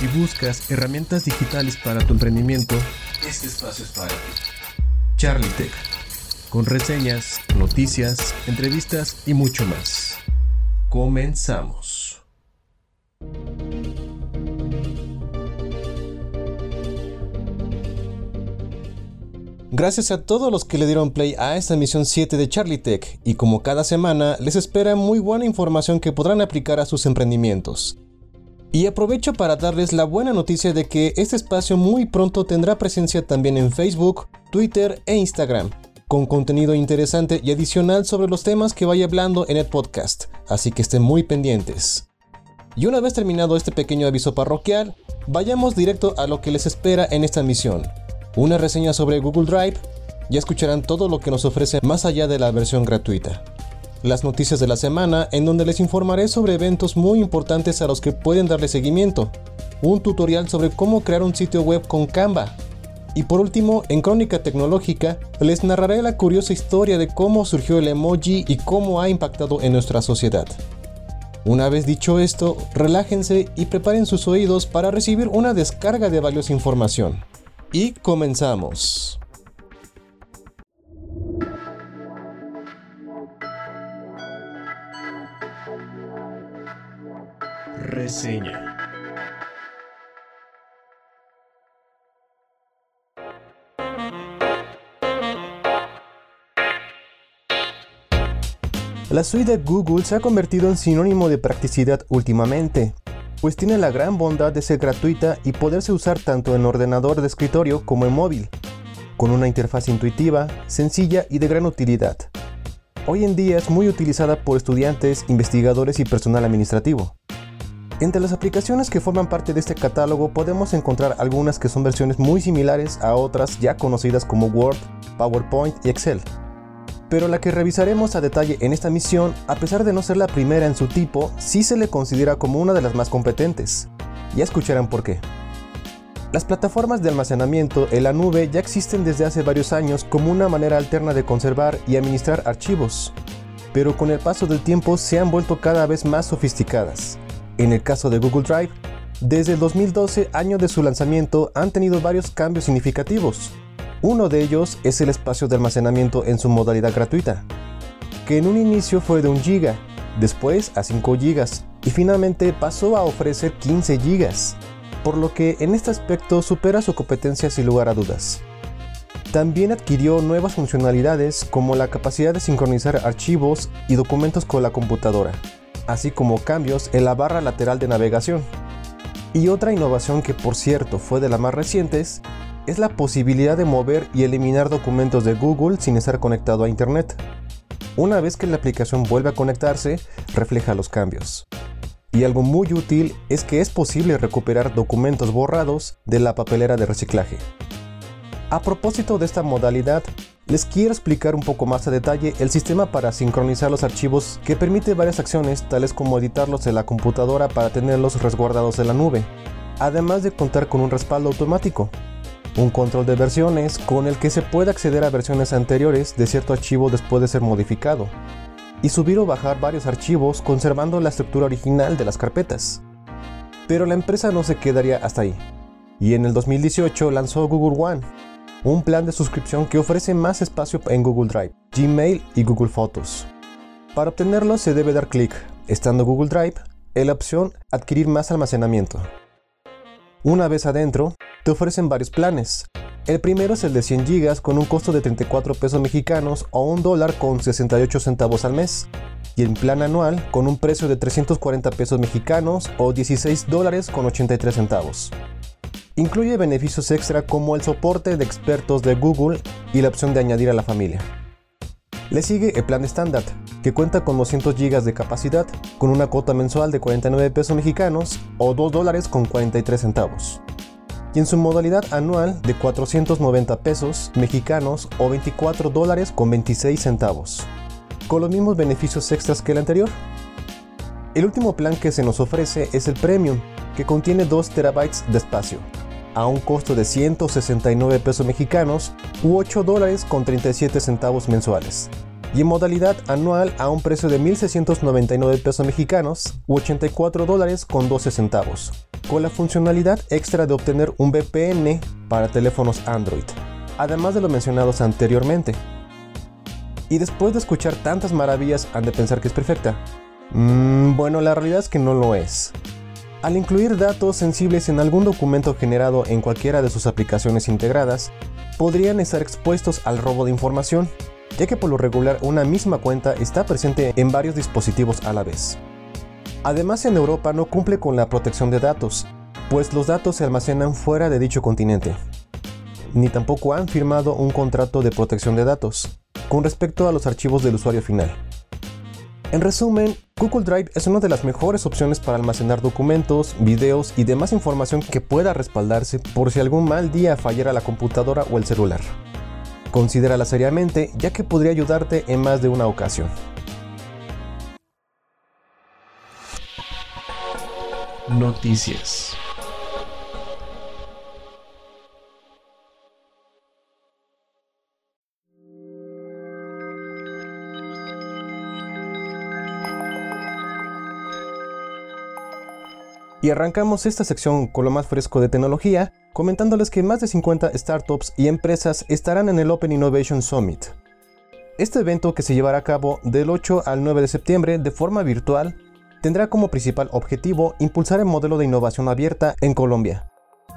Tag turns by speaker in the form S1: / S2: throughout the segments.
S1: y buscas herramientas digitales para tu emprendimiento, este espacio es para ti. Charlie Tech, con reseñas, noticias, entrevistas y mucho más. Comenzamos. Gracias a todos los que le dieron play a esta emisión 7 de Charlie Tech y como cada semana les espera muy buena información que podrán aplicar a sus emprendimientos. Y aprovecho para darles la buena noticia de que este espacio muy pronto tendrá presencia también en Facebook, Twitter e Instagram, con contenido interesante y adicional sobre los temas que vaya hablando en el podcast, así que estén muy pendientes. Y una vez terminado este pequeño aviso parroquial, vayamos directo a lo que les espera en esta misión una reseña sobre Google Drive, ya escucharán todo lo que nos ofrece más allá de la versión gratuita. Las noticias de la semana en donde les informaré sobre eventos muy importantes a los que pueden darle seguimiento, un tutorial sobre cómo crear un sitio web con Canva. Y por último, en Crónica Tecnológica, les narraré la curiosa historia de cómo surgió el emoji y cómo ha impactado en nuestra sociedad. Una vez dicho esto, relájense y preparen sus oídos para recibir una descarga de valiosa información. Y comenzamos. Reseña. La suite Google se ha convertido en sinónimo de practicidad últimamente pues tiene la gran bondad de ser gratuita y poderse usar tanto en ordenador de escritorio como en móvil, con una interfaz intuitiva, sencilla y de gran utilidad. Hoy en día es muy utilizada por estudiantes, investigadores y personal administrativo. Entre las aplicaciones que forman parte de este catálogo podemos encontrar algunas que son versiones muy similares a otras ya conocidas como Word, PowerPoint y Excel pero la que revisaremos a detalle en esta misión, a pesar de no ser la primera en su tipo, sí se le considera como una de las más competentes. Ya escucharán por qué. Las plataformas de almacenamiento en la nube ya existen desde hace varios años como una manera alterna de conservar y administrar archivos, pero con el paso del tiempo se han vuelto cada vez más sofisticadas. En el caso de Google Drive, desde el 2012, año de su lanzamiento, han tenido varios cambios significativos, uno de ellos es el espacio de almacenamiento en su modalidad gratuita, que en un inicio fue de 1 GB, después a 5 GB y finalmente pasó a ofrecer 15 GB, por lo que en este aspecto supera su competencia sin lugar a dudas. También adquirió nuevas funcionalidades como la capacidad de sincronizar archivos y documentos con la computadora, así como cambios en la barra lateral de navegación. Y otra innovación que por cierto fue de las más recientes es la posibilidad de mover y eliminar documentos de Google sin estar conectado a Internet. Una vez que la aplicación vuelve a conectarse, refleja los cambios. Y algo muy útil es que es posible recuperar documentos borrados de la papelera de reciclaje. A propósito de esta modalidad, les quiero explicar un poco más a detalle el sistema para sincronizar los archivos que permite varias acciones tales como editarlos en la computadora para tenerlos resguardados en la nube, además de contar con un respaldo automático un control de versiones con el que se puede acceder a versiones anteriores de cierto archivo después de ser modificado, y subir o bajar varios archivos conservando la estructura original de las carpetas. Pero la empresa no se quedaría hasta ahí, y en el 2018 lanzó Google One, un plan de suscripción que ofrece más espacio en Google Drive, Gmail y Google Photos. Para obtenerlo se debe dar clic, estando Google Drive, en la opción Adquirir más almacenamiento. Una vez adentro, te ofrecen varios planes. El primero es el de 100 GB con un costo de 34 pesos mexicanos o un dólar con 68 centavos al mes. Y el plan anual con un precio de 340 pesos mexicanos o 16 dólares con 83 centavos. Incluye beneficios extra como el soporte de expertos de Google y la opción de añadir a la familia. Le sigue el plan estándar, que cuenta con 200 GB de capacidad, con una cuota mensual de 49 pesos mexicanos o 2 dólares con 43 centavos y en su modalidad anual de 490 pesos mexicanos o 24 dólares con 26 centavos, con los mismos beneficios extras que el anterior. El último plan que se nos ofrece es el Premium, que contiene 2 terabytes de espacio, a un costo de 169 pesos mexicanos u 8 dólares con 37 centavos mensuales, y en modalidad anual a un precio de 1.699 pesos mexicanos u 84 dólares con 12 centavos, con la funcionalidad extra de obtener un VPN para teléfonos Android, además de lo mencionados anteriormente. Y después de escuchar tantas maravillas han de pensar que es perfecta. Mm, bueno, la realidad es que no lo es. Al incluir datos sensibles en algún documento generado en cualquiera de sus aplicaciones integradas, podrían estar expuestos al robo de información, ya que por lo regular una misma cuenta está presente en varios dispositivos a la vez. Además en Europa no cumple con la protección de datos, pues los datos se almacenan fuera de dicho continente. Ni tampoco han firmado un contrato de protección de datos, con respecto a los archivos del usuario final. En resumen, Google Drive es una de las mejores opciones para almacenar documentos, videos y demás información que pueda respaldarse por si algún mal día fallara la computadora o el celular. Considérala seriamente ya que podría ayudarte en más de una ocasión.
S2: Noticias.
S1: Y arrancamos esta sección con lo más fresco de tecnología, comentándoles que más de 50 startups y empresas estarán en el Open Innovation Summit. Este evento, que se llevará a cabo del 8 al 9 de septiembre de forma virtual, tendrá como principal objetivo impulsar el modelo de innovación abierta en Colombia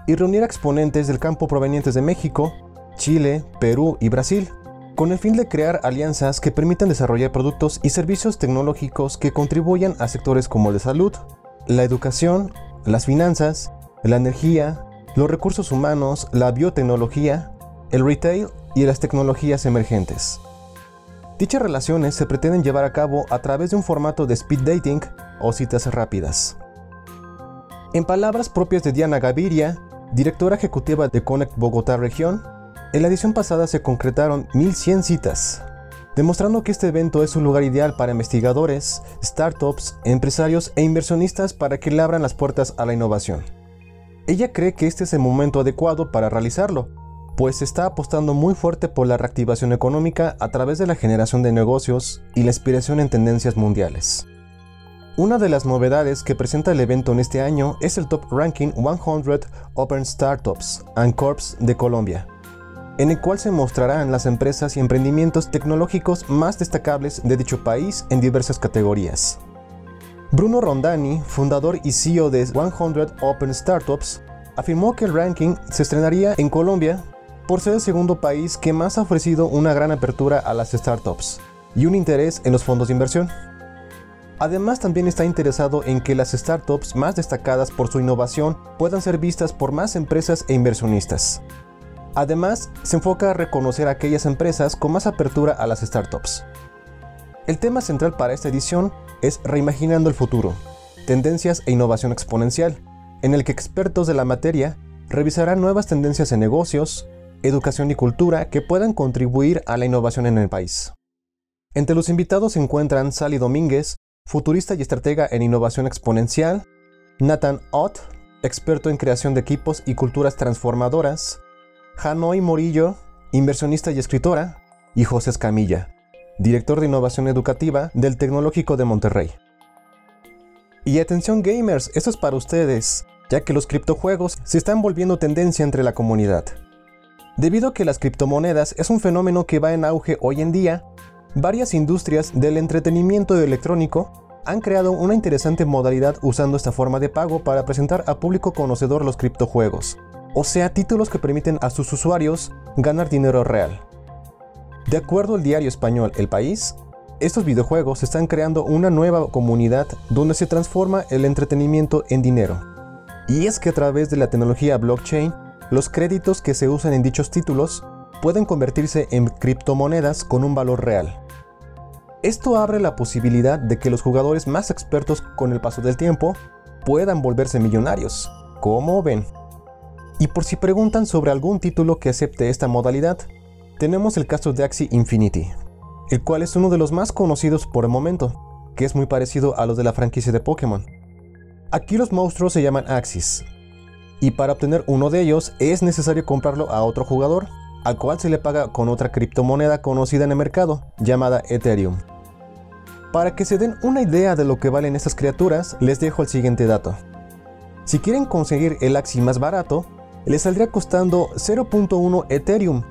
S1: y reunir a exponentes del campo provenientes de México, Chile, Perú y Brasil, con el fin de crear alianzas que permitan desarrollar productos y servicios tecnológicos que contribuyan a sectores como el de salud, la educación, las finanzas, la energía, los recursos humanos, la biotecnología, el retail y las tecnologías emergentes. Dichas relaciones se pretenden llevar a cabo a través de un formato de speed dating o citas rápidas. En palabras propias de Diana Gaviria, directora ejecutiva de Connect Bogotá Región, en la edición pasada se concretaron 1.100 citas, demostrando que este evento es un lugar ideal para investigadores, startups, empresarios e inversionistas para que le abran las puertas a la innovación. Ella cree que este es el momento adecuado para realizarlo, pues está apostando muy fuerte por la reactivación económica a través de la generación de negocios y la inspiración en tendencias mundiales. Una de las novedades que presenta el evento en este año es el Top Ranking 100 Open Startups and Corps de Colombia, en el cual se mostrarán las empresas y emprendimientos tecnológicos más destacables de dicho país en diversas categorías. Bruno Rondani, fundador y CEO de 100 Open Startups, afirmó que el ranking se estrenaría en Colombia por ser el segundo país que más ha ofrecido una gran apertura a las startups y un interés en los fondos de inversión. Además también está interesado en que las startups más destacadas por su innovación puedan ser vistas por más empresas e inversionistas. Además, se enfoca a reconocer aquellas empresas con más apertura a las startups. El tema central para esta edición es Reimaginando el futuro, tendencias e innovación exponencial, en el que expertos de la materia revisarán nuevas tendencias en negocios, educación y cultura que puedan contribuir a la innovación en el país. Entre los invitados se encuentran Sally Domínguez, futurista y estratega en innovación exponencial, Nathan Ott, experto en creación de equipos y culturas transformadoras, Hanoi Morillo, inversionista y escritora, y José Escamilla, director de innovación educativa del Tecnológico de Monterrey. Y atención gamers, esto es para ustedes, ya que los criptojuegos se están volviendo tendencia entre la comunidad. Debido a que las criptomonedas es un fenómeno que va en auge hoy en día, varias industrias del entretenimiento electrónico han creado una interesante modalidad usando esta forma de pago para presentar a público conocedor los criptojuegos o sea, títulos que permiten a sus usuarios ganar dinero real. De acuerdo al diario español El País, estos videojuegos están creando una nueva comunidad donde se transforma el entretenimiento en dinero. Y es que a través de la tecnología blockchain, los créditos que se usan en dichos títulos pueden convertirse en criptomonedas con un valor real. Esto abre la posibilidad de que los jugadores más expertos con el paso del tiempo puedan volverse millonarios. ¿Cómo ven? Y por si preguntan sobre algún título que acepte esta modalidad, tenemos el caso de Axie Infinity, el cual es uno de los más conocidos por el momento, que es muy parecido a los de la franquicia de Pokémon. Aquí los monstruos se llaman Axis, y para obtener uno de ellos es necesario comprarlo a otro jugador, al cual se le paga con otra criptomoneda conocida en el mercado, llamada Ethereum. Para que se den una idea de lo que valen estas criaturas, les dejo el siguiente dato. Si quieren conseguir el Axi más barato, les saldría costando 0.1 Ethereum,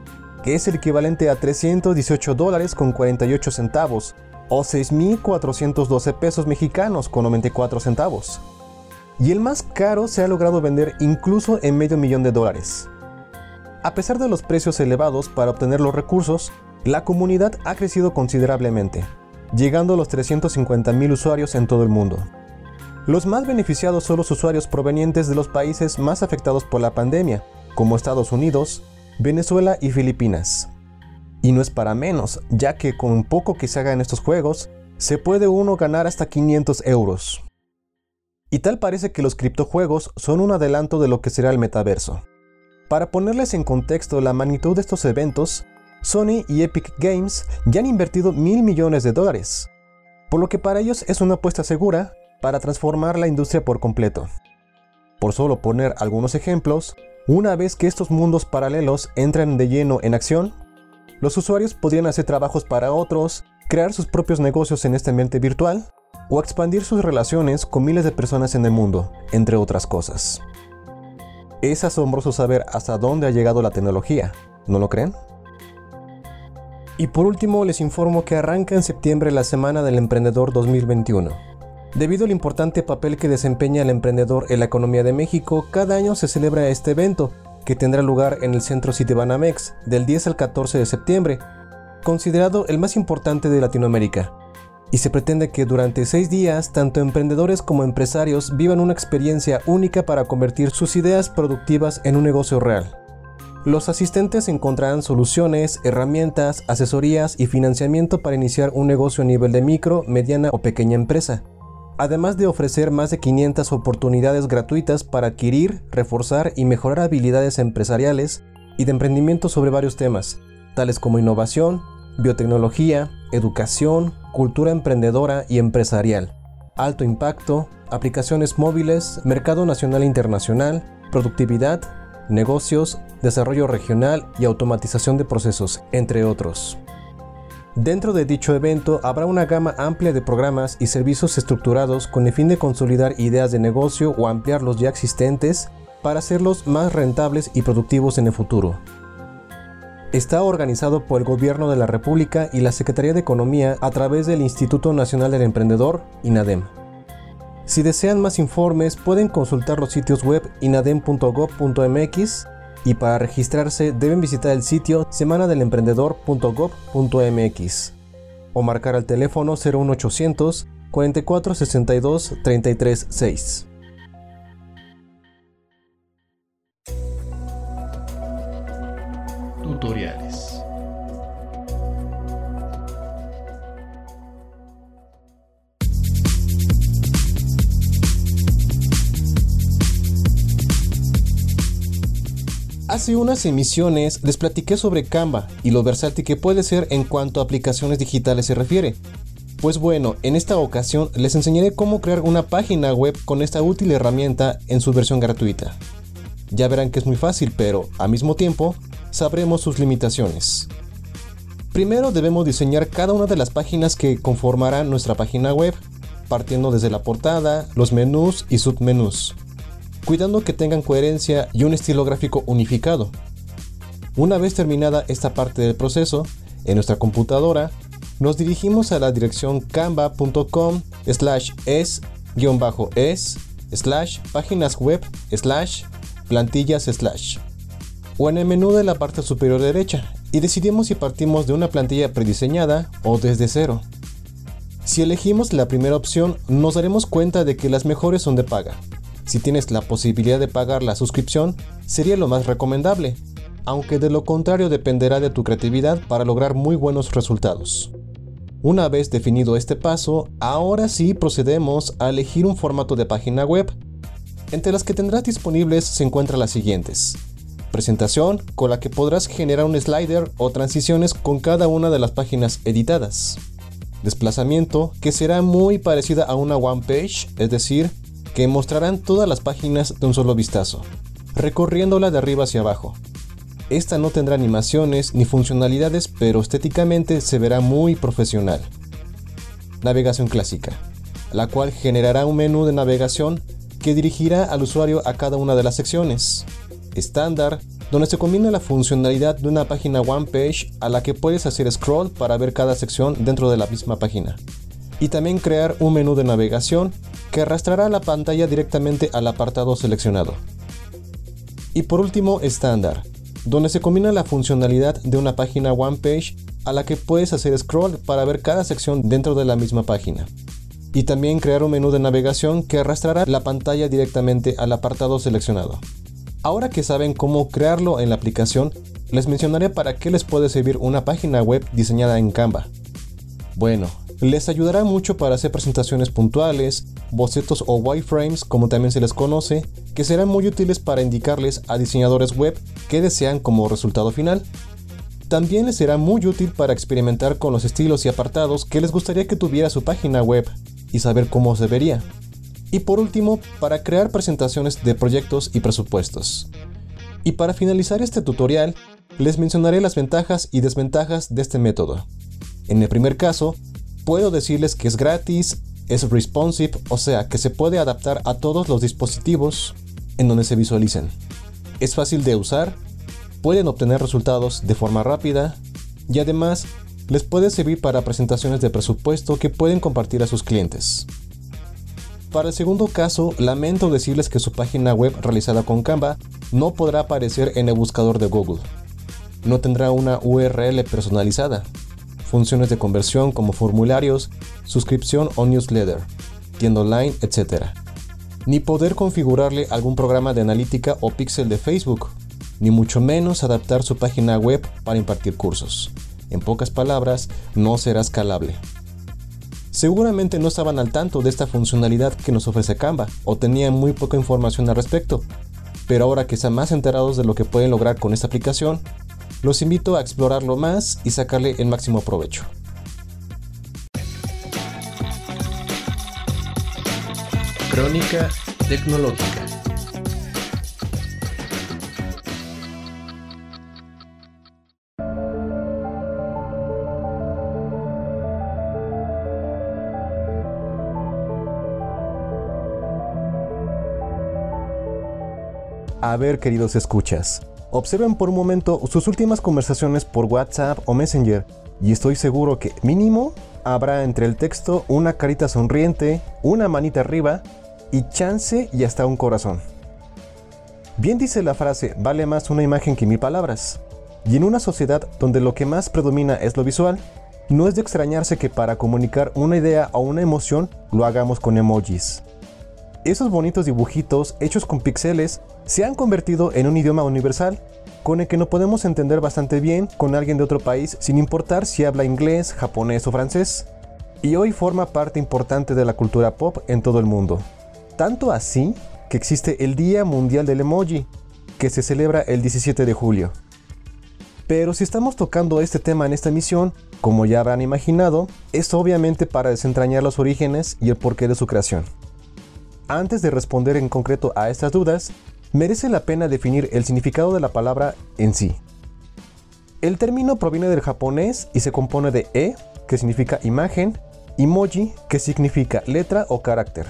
S1: que es el equivalente a 318 dólares con 48 centavos, o 6.412 pesos mexicanos con 94 centavos. Y el más caro se ha logrado vender incluso en medio millón de dólares. A pesar de los precios elevados para obtener los recursos, la comunidad ha crecido considerablemente, llegando a los 350.000 usuarios en todo el mundo. Los más beneficiados son los usuarios provenientes de los países más afectados por la pandemia, como Estados Unidos, Venezuela y Filipinas. Y no es para menos, ya que con poco que se haga en estos juegos, se puede uno ganar hasta 500 euros. Y tal parece que los criptojuegos son un adelanto de lo que será el metaverso. Para ponerles en contexto la magnitud de estos eventos, Sony y Epic Games ya han invertido mil millones de dólares, por lo que para ellos es una apuesta segura para transformar la industria por completo. Por solo poner algunos ejemplos, una vez que estos mundos paralelos entran de lleno en acción, los usuarios podrían hacer trabajos para otros, crear sus propios negocios en este ambiente virtual o expandir sus relaciones con miles de personas en el mundo, entre otras cosas. Es asombroso saber hasta dónde ha llegado la tecnología, ¿no lo creen? Y por último les informo que arranca en septiembre la Semana del Emprendedor 2021 Debido al importante papel que desempeña el emprendedor en la economía de México, cada año se celebra este evento, que tendrá lugar en el Centro Citibanamex del 10 al 14 de septiembre, considerado el más importante de Latinoamérica. Y se pretende que durante seis días, tanto emprendedores como empresarios vivan una experiencia única para convertir sus ideas productivas en un negocio real. Los asistentes encontrarán soluciones, herramientas, asesorías y financiamiento para iniciar un negocio a nivel de micro, mediana o pequeña empresa además de ofrecer más de 500 oportunidades gratuitas para adquirir, reforzar y mejorar habilidades empresariales y de emprendimiento sobre varios temas, tales como innovación, biotecnología, educación, cultura emprendedora y empresarial, alto impacto, aplicaciones móviles, mercado nacional e internacional, productividad, negocios, desarrollo regional y automatización de procesos, entre otros. Dentro de dicho evento habrá una gama amplia de programas y servicios estructurados con el fin de consolidar ideas de negocio o ampliar los ya existentes para hacerlos más rentables y productivos en el futuro. Está organizado por el Gobierno de la República y la Secretaría de Economía a través del Instituto Nacional del Emprendedor, INADEM. Si desean más informes, pueden consultar los sitios web inadem.gov.mx y para registrarse deben visitar el sitio semanadelemprendedor.gov.mx o marcar al teléfono 01800 44 62 33 6.
S2: Tutoriales
S1: Hace unas emisiones les platiqué sobre Canva y lo versátil que puede ser en cuanto a aplicaciones digitales se refiere. Pues bueno, en esta ocasión les enseñaré cómo crear una página web con esta útil herramienta en su versión gratuita. Ya verán que es muy fácil, pero al mismo tiempo sabremos sus limitaciones. Primero debemos diseñar cada una de las páginas que conformarán nuestra página web, partiendo desde la portada, los menús y submenús cuidando que tengan coherencia y un estilo gráfico unificado. Una vez terminada esta parte del proceso, en nuestra computadora, nos dirigimos a la dirección canva.com slash es-es slash páginas web slash plantillas slash o en el menú de la parte superior derecha y decidimos si partimos de una plantilla prediseñada o desde cero. Si elegimos la primera opción nos daremos cuenta de que las mejores son de paga, si tienes la posibilidad de pagar la suscripción, sería lo más recomendable, aunque de lo contrario dependerá de tu creatividad para lograr muy buenos resultados. Una vez definido este paso, ahora sí procedemos a elegir un formato de página web. Entre las que tendrás disponibles se encuentran las siguientes. Presentación, con la que podrás generar un slider o transiciones con cada una de las páginas editadas. Desplazamiento, que será muy parecida a una one page, es decir, que mostrarán todas las páginas de un solo vistazo, recorriéndola de arriba hacia abajo. esta no tendrá animaciones ni funcionalidades, pero estéticamente se verá muy profesional. Navegación clásica, la cual generará un menú de navegación que dirigirá al usuario a cada una de las secciones. Estándar, donde se combina la funcionalidad de una página one page a la que puedes hacer scroll para ver cada sección dentro de la misma página. Y también crear un menú de navegación que arrastrará la pantalla directamente al apartado seleccionado. Y por último, estándar, donde se combina la funcionalidad de una página one page a la que puedes hacer scroll para ver cada sección dentro de la misma página. Y también crear un menú de navegación que arrastrará la pantalla directamente al apartado seleccionado. Ahora que saben cómo crearlo en la aplicación, les mencionaré para qué les puede servir una página web diseñada en Canva. Bueno, les ayudará mucho para hacer presentaciones puntuales, bocetos o wireframes como también se les conoce, que serán muy útiles para indicarles a diseñadores web qué desean como resultado final. También les será muy útil para experimentar con los estilos y apartados que les gustaría que tuviera su página web y saber cómo se vería y por último, para crear presentaciones de proyectos y presupuestos. Y para finalizar este tutorial, les mencionaré las ventajas y desventajas de este método. En el primer caso, puedo decirles que es gratis, es responsive, o sea que se puede adaptar a todos los dispositivos en donde se visualicen. Es fácil de usar, pueden obtener resultados de forma rápida y además les puede servir para presentaciones de presupuesto que pueden compartir a sus clientes. Para el segundo caso, lamento decirles que su página web realizada con Canva no podrá aparecer en el buscador de Google. No tendrá una URL personalizada, funciones de conversión como formularios, suscripción o newsletter, tienda online, etc. Ni poder configurarle algún programa de analítica o pixel de Facebook, ni mucho menos adaptar su página web para impartir cursos. En pocas palabras, no será escalable seguramente no estaban al tanto de esta funcionalidad que nos ofrece Canva o tenían muy poca información al respecto. Pero ahora que están más enterados de lo que pueden lograr con esta aplicación, los invito a explorarlo más y sacarle el máximo provecho.
S2: Crónica Tecnológica
S1: A ver, queridos escuchas, observen por un momento sus últimas conversaciones por WhatsApp o Messenger y estoy seguro que mínimo habrá entre el texto una carita sonriente, una manita arriba y chance y hasta un corazón. Bien dice la frase, vale más una imagen que mil palabras. Y en una sociedad donde lo que más predomina es lo visual, no es de extrañarse que para comunicar una idea o una emoción lo hagamos con emojis. Esos bonitos dibujitos hechos con píxeles se han convertido en un idioma universal con el que no podemos entender bastante bien con alguien de otro país sin importar si habla inglés, japonés o francés. Y hoy forma parte importante de la cultura pop en todo el mundo. Tanto así que existe el Día Mundial del Emoji, que se celebra el 17 de julio. Pero si estamos tocando este tema en esta emisión, como ya habrán imaginado, es obviamente para desentrañar los orígenes y el porqué de su creación. Antes de responder en concreto a estas dudas, merece la pena definir el significado de la palabra en sí. El término proviene del japonés y se compone de e, que significa imagen, y moji, que significa letra o carácter.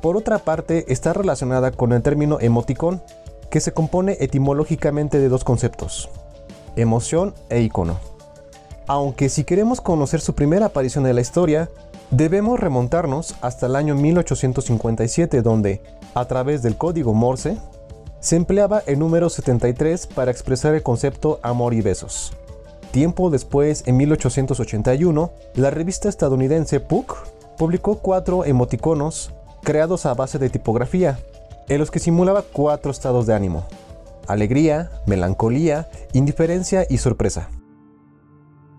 S1: Por otra parte, está relacionada con el término emoticón, que se compone etimológicamente de dos conceptos, emoción e icono. Aunque si queremos conocer su primera aparición en la historia, debemos remontarnos hasta el año 1857 donde, a través del código Morse, se empleaba el número 73 para expresar el concepto amor y besos. Tiempo después, en 1881, la revista estadounidense Puck publicó cuatro emoticonos creados a base de tipografía, en los que simulaba cuatro estados de ánimo. Alegría, melancolía, indiferencia y sorpresa.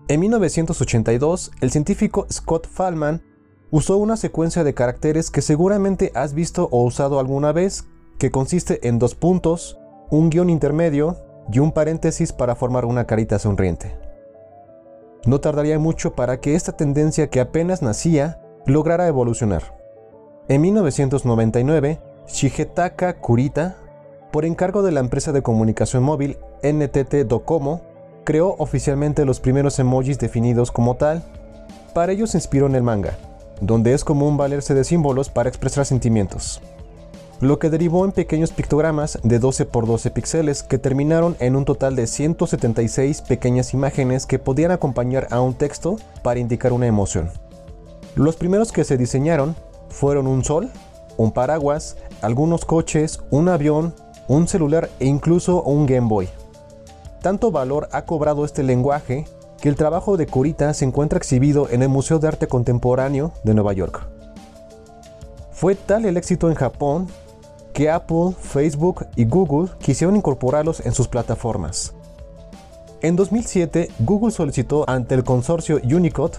S1: En 1982, el científico Scott Fallman usó una secuencia de caracteres que seguramente has visto o usado alguna vez que consiste en dos puntos, un guion intermedio y un paréntesis para formar una carita sonriente. No tardaría mucho para que esta tendencia que apenas nacía lograra evolucionar. En 1999, Shigetaka Kurita por encargo de la empresa de comunicación móvil NTT Docomo, creó oficialmente los primeros emojis definidos como tal. Para ello se inspiró en el manga, donde es común valerse de símbolos para expresar sentimientos lo que derivó en pequeños pictogramas de 12 por 12 píxeles que terminaron en un total de 176 pequeñas imágenes que podían acompañar a un texto para indicar una emoción. Los primeros que se diseñaron fueron un sol, un paraguas, algunos coches, un avión, un celular e incluso un Game Boy. Tanto valor ha cobrado este lenguaje que el trabajo de Kurita se encuentra exhibido en el Museo de Arte Contemporáneo de Nueva York. Fue tal el éxito en Japón que Apple, Facebook y Google quisieron incorporarlos en sus plataformas. En 2007, Google solicitó ante el consorcio Unicode,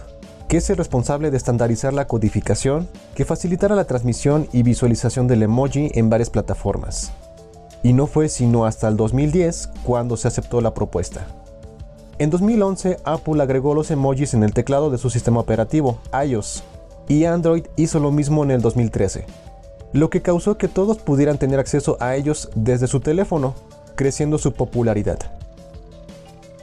S1: que es el responsable de estandarizar la codificación, que facilitara la transmisión y visualización del emoji en varias plataformas. Y no fue sino hasta el 2010 cuando se aceptó la propuesta. En 2011, Apple agregó los emojis en el teclado de su sistema operativo, iOS, y Android hizo lo mismo en el 2013 lo que causó que todos pudieran tener acceso a ellos desde su teléfono, creciendo su popularidad.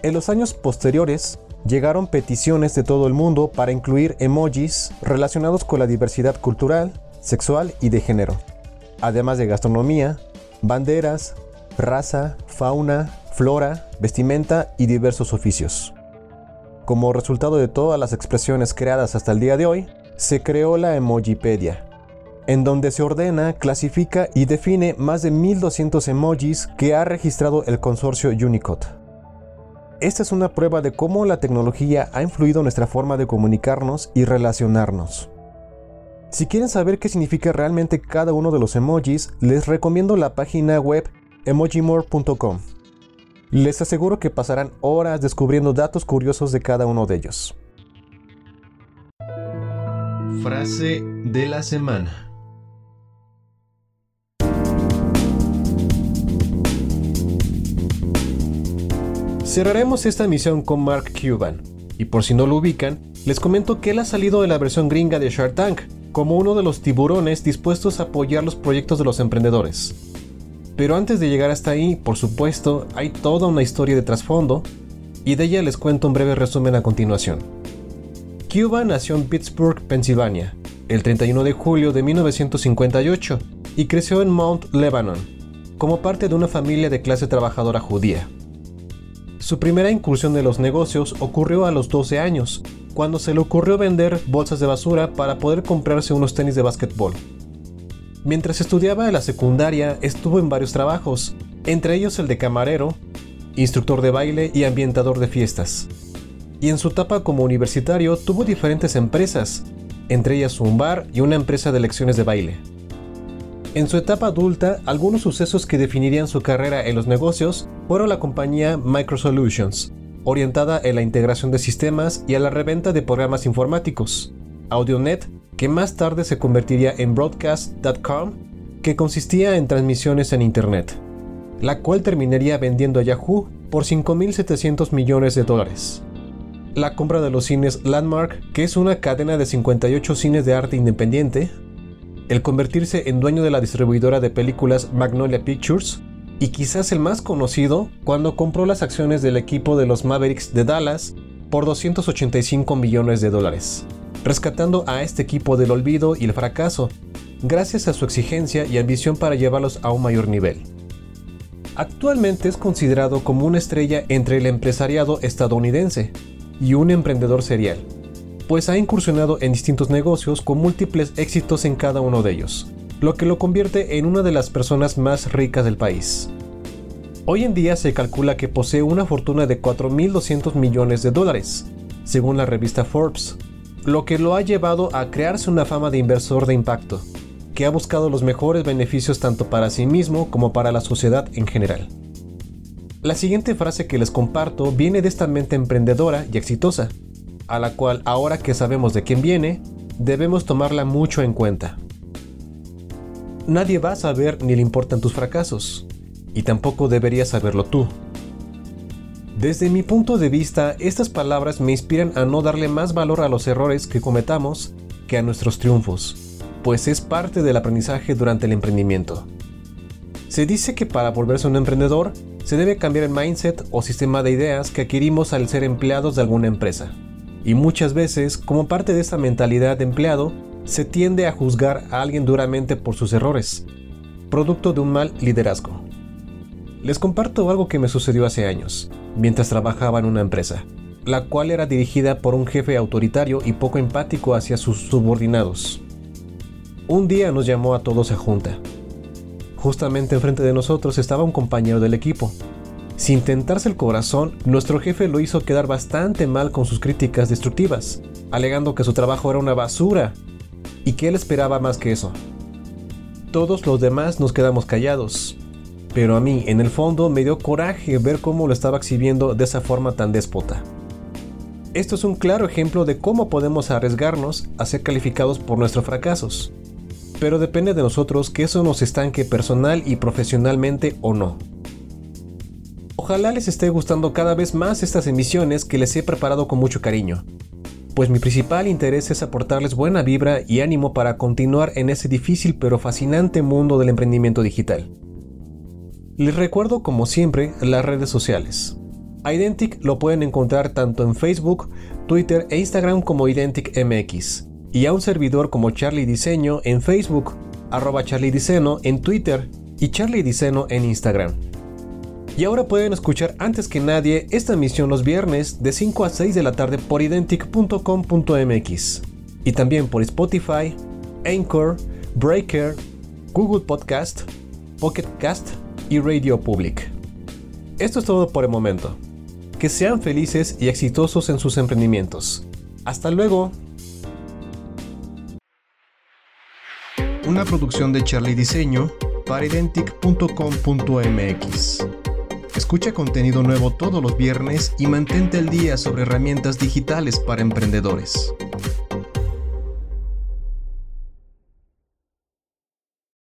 S1: En los años posteriores, llegaron peticiones de todo el mundo para incluir emojis relacionados con la diversidad cultural, sexual y de género, además de gastronomía, banderas, raza, fauna, flora, vestimenta y diversos oficios. Como resultado de todas las expresiones creadas hasta el día de hoy, se creó la Emojipedia, en donde se ordena, clasifica y define más de 1200 emojis que ha registrado el consorcio Unicode. Esta es una prueba de cómo la tecnología ha influido en nuestra forma de comunicarnos y relacionarnos. Si quieren saber qué significa realmente cada uno de los emojis, les recomiendo la página web emojimore.com. Les aseguro que pasarán horas descubriendo datos curiosos de cada uno de ellos.
S2: Frase de la semana.
S1: Cerraremos esta emisión con Mark Cuban, y por si no lo ubican, les comento que él ha salido de la versión gringa de Shark Tank como uno de los tiburones dispuestos a apoyar los proyectos de los emprendedores. Pero antes de llegar hasta ahí, por supuesto, hay toda una historia de trasfondo, y de ella les cuento un breve resumen a continuación. Cuban nació en Pittsburgh, Pensilvania, el 31 de julio de 1958, y creció en Mount Lebanon, como parte de una familia de clase trabajadora judía. Su primera incursión en los negocios ocurrió a los 12 años, cuando se le ocurrió vender bolsas de basura para poder comprarse unos tenis de básquetbol. Mientras estudiaba en la secundaria, estuvo en varios trabajos, entre ellos el de camarero, instructor de baile y ambientador de fiestas. Y en su etapa como universitario tuvo diferentes empresas, entre ellas un bar y una empresa de lecciones de baile. En su etapa adulta, algunos sucesos que definirían su carrera en los negocios fueron la compañía Microsolutions, orientada en la integración de sistemas y a la reventa de programas informáticos, AudioNet, que más tarde se convertiría en Broadcast.com, que consistía en transmisiones en Internet, la cual terminaría vendiendo a Yahoo por 5.700 millones de dólares. La compra de los cines Landmark, que es una cadena de 58 cines de arte independiente, el convertirse en dueño de la distribuidora de películas Magnolia Pictures y quizás el más conocido cuando compró las acciones del equipo de los Mavericks de Dallas por 285 millones de dólares, rescatando a este equipo del olvido y el fracaso, gracias a su exigencia y ambición para llevarlos a un mayor nivel. Actualmente es considerado como una estrella entre el empresariado estadounidense y un emprendedor serial pues ha incursionado en distintos negocios con múltiples éxitos en cada uno de ellos, lo que lo convierte en una de las personas más ricas del país. Hoy en día se calcula que posee una fortuna de 4.200 millones de dólares, según la revista Forbes, lo que lo ha llevado a crearse una fama de inversor de impacto, que ha buscado los mejores beneficios tanto para sí mismo como para la sociedad en general. La siguiente frase que les comparto viene de esta mente emprendedora y exitosa, a la cual ahora que sabemos de quién viene, debemos tomarla mucho en cuenta. Nadie va a saber ni le importan tus fracasos, y tampoco deberías saberlo tú. Desde mi punto de vista, estas palabras me inspiran a no darle más valor a los errores que cometamos que a nuestros triunfos, pues es parte del aprendizaje durante el emprendimiento. Se dice que para volverse un emprendedor se debe cambiar el mindset o sistema de ideas que adquirimos al ser empleados de alguna empresa. Y muchas veces, como parte de esta mentalidad de empleado, se tiende a juzgar a alguien duramente por sus errores, producto de un mal liderazgo. Les comparto algo que me sucedió hace años, mientras trabajaba en una empresa, la cual era dirigida por un jefe autoritario y poco empático hacia sus subordinados. Un día nos llamó a todos a junta. Justamente enfrente de nosotros estaba un compañero del equipo. Sin tentarse el corazón, nuestro jefe lo hizo quedar bastante mal con sus críticas destructivas, alegando que su trabajo era una basura y que él esperaba más que eso. Todos los demás nos quedamos callados, pero a mí en el fondo me dio coraje ver cómo lo estaba exhibiendo de esa forma tan déspota. Esto es un claro ejemplo de cómo podemos arriesgarnos a ser calificados por nuestros fracasos, pero depende de nosotros que eso nos estanque personal y profesionalmente o no. Ojalá les esté gustando cada vez más estas emisiones que les he preparado con mucho cariño pues mi principal interés es aportarles buena vibra y ánimo para continuar en ese difícil pero fascinante mundo del emprendimiento digital. Les recuerdo como siempre las redes sociales. Identic lo pueden encontrar tanto en Facebook, Twitter e Instagram como IdenticMX, y a un servidor como Charlie Diseño en Facebook, arroba Charlie Diseño en Twitter y Charlie Diseño en Instagram. Y ahora pueden escuchar antes que nadie esta emisión los viernes de 5 a 6 de la tarde por identic.com.mx y también por Spotify, Anchor, Breaker, Google Podcast, Pocket Cast y Radio Public. Esto es todo por el momento. Que sean felices y exitosos en sus emprendimientos. Hasta luego.
S2: Una producción de Charlie Diseño para identic.com.mx. Escucha contenido nuevo todos los viernes y mantente al día sobre herramientas digitales para emprendedores.